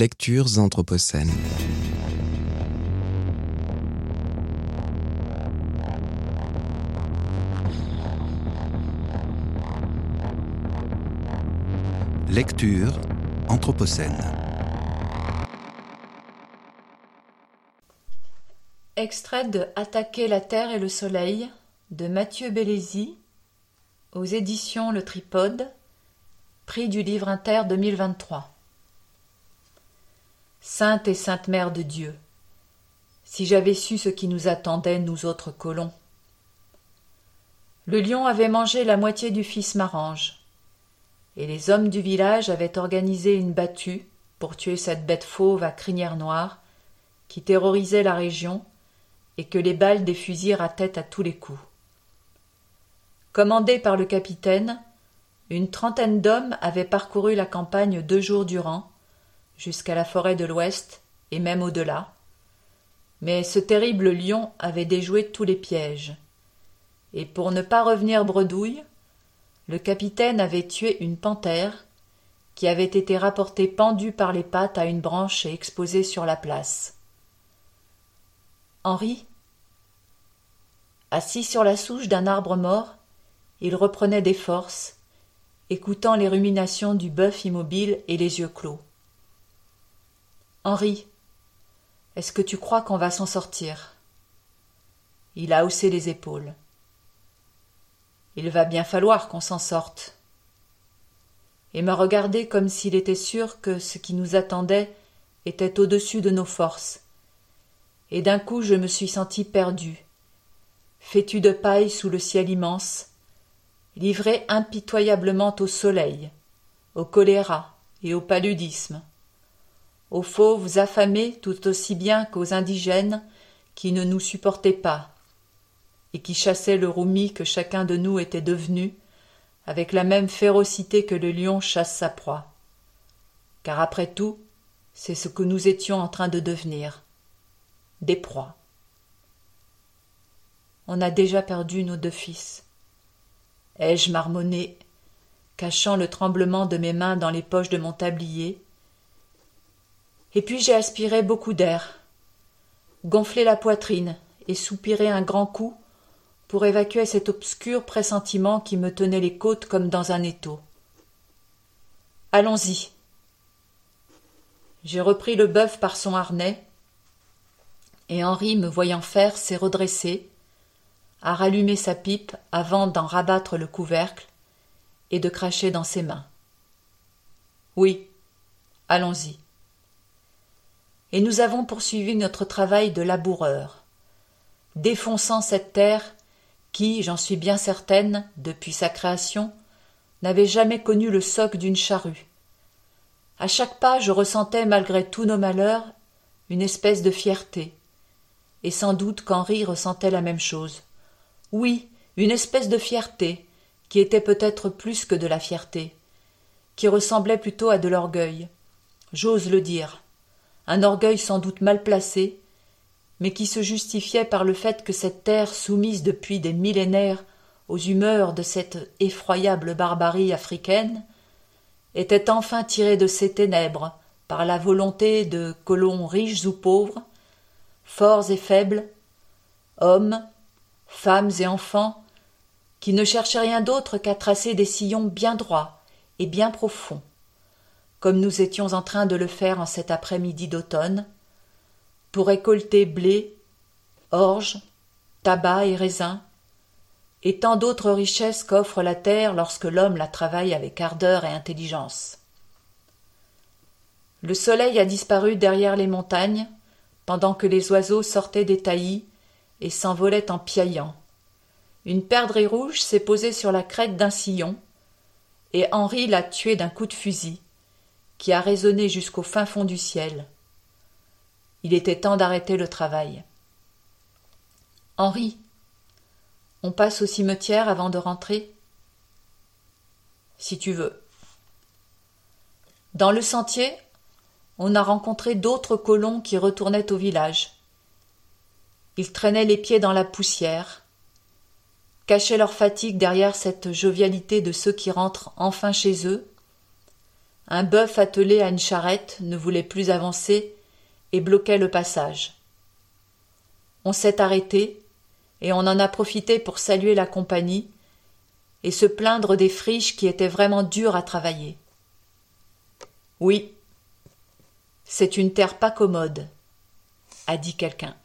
Lectures anthropocènes. Lecture anthropocène. Extrait de Attaquer la terre et le soleil de Mathieu Bélézy aux éditions Le Tripode, prix du livre inter 2023. Sainte et Sainte Mère de Dieu, si j'avais su ce qui nous attendait, nous autres colons. Le lion avait mangé la moitié du fils Marange, et les hommes du village avaient organisé une battue pour tuer cette bête fauve à crinière noire qui terrorisait la région et que les balles des fusils rataient à tous les coups. Commandés par le capitaine, une trentaine d'hommes avaient parcouru la campagne deux jours durant, jusqu'à la forêt de l'Ouest et même au-delà. Mais ce terrible lion avait déjoué tous les pièges. Et pour ne pas revenir bredouille, le capitaine avait tué une panthère qui avait été rapportée pendue par les pattes à une branche et exposée sur la place. Henri, assis sur la souche d'un arbre mort, il reprenait des forces, écoutant les ruminations du bœuf immobile et les yeux clos. Henri, est-ce que tu crois qu'on va s'en sortir? Il a haussé les épaules. Il va bien falloir qu'on s'en sorte. Et m'a regardé comme s'il était sûr que ce qui nous attendait était au-dessus de nos forces. Et d'un coup je me suis senti perdu, fétu de paille sous le ciel immense, livré impitoyablement au soleil, au choléra et au paludisme aux fauves affamés tout aussi bien qu'aux indigènes qui ne nous supportaient pas et qui chassaient le roumi que chacun de nous était devenu avec la même férocité que le lion chasse sa proie. Car après tout, c'est ce que nous étions en train de devenir des proies. On a déjà perdu nos deux fils. Ai-je marmonné, cachant le tremblement de mes mains dans les poches de mon tablier, et puis j'ai aspiré beaucoup d'air, gonflé la poitrine et soupiré un grand coup pour évacuer cet obscur pressentiment qui me tenait les côtes comme dans un étau. Allons-y. J'ai repris le bœuf par son harnais, et Henri, me voyant faire, s'est redressé, a rallumé sa pipe avant d'en rabattre le couvercle et de cracher dans ses mains. Oui, allons-y et nous avons poursuivi notre travail de laboureur, défonçant cette terre qui, j'en suis bien certaine, depuis sa création, n'avait jamais connu le soc d'une charrue. À chaque pas, je ressentais, malgré tous nos malheurs, une espèce de fierté. Et sans doute qu'Henri ressentait la même chose. Oui, une espèce de fierté, qui était peut-être plus que de la fierté, qui ressemblait plutôt à de l'orgueil. J'ose le dire un orgueil sans doute mal placé, mais qui se justifiait par le fait que cette terre soumise depuis des millénaires aux humeurs de cette effroyable barbarie africaine était enfin tirée de ses ténèbres par la volonté de colons riches ou pauvres, forts et faibles, hommes, femmes et enfants, qui ne cherchaient rien d'autre qu'à tracer des sillons bien droits et bien profonds comme nous étions en train de le faire en cet après-midi d'automne, pour récolter blé, orge, tabac et raisin, et tant d'autres richesses qu'offre la terre lorsque l'homme la travaille avec ardeur et intelligence. Le soleil a disparu derrière les montagnes, pendant que les oiseaux sortaient des taillis et s'envolaient en piaillant. Une perdrix rouge s'est posée sur la crête d'un sillon, et Henri l'a tué d'un coup de fusil qui a résonné jusqu'au fin fond du ciel. Il était temps d'arrêter le travail. Henri, on passe au cimetière avant de rentrer? Si tu veux. Dans le sentier, on a rencontré d'autres colons qui retournaient au village. Ils traînaient les pieds dans la poussière, cachaient leur fatigue derrière cette jovialité de ceux qui rentrent enfin chez eux, Un bœuf attelé à une charrette ne voulait plus avancer et bloquait le passage. On s'est arrêté, et on en a profité pour saluer la compagnie et se plaindre des friches qui étaient vraiment dures à travailler. Oui, c'est une terre pas commode, a dit quelqu'un.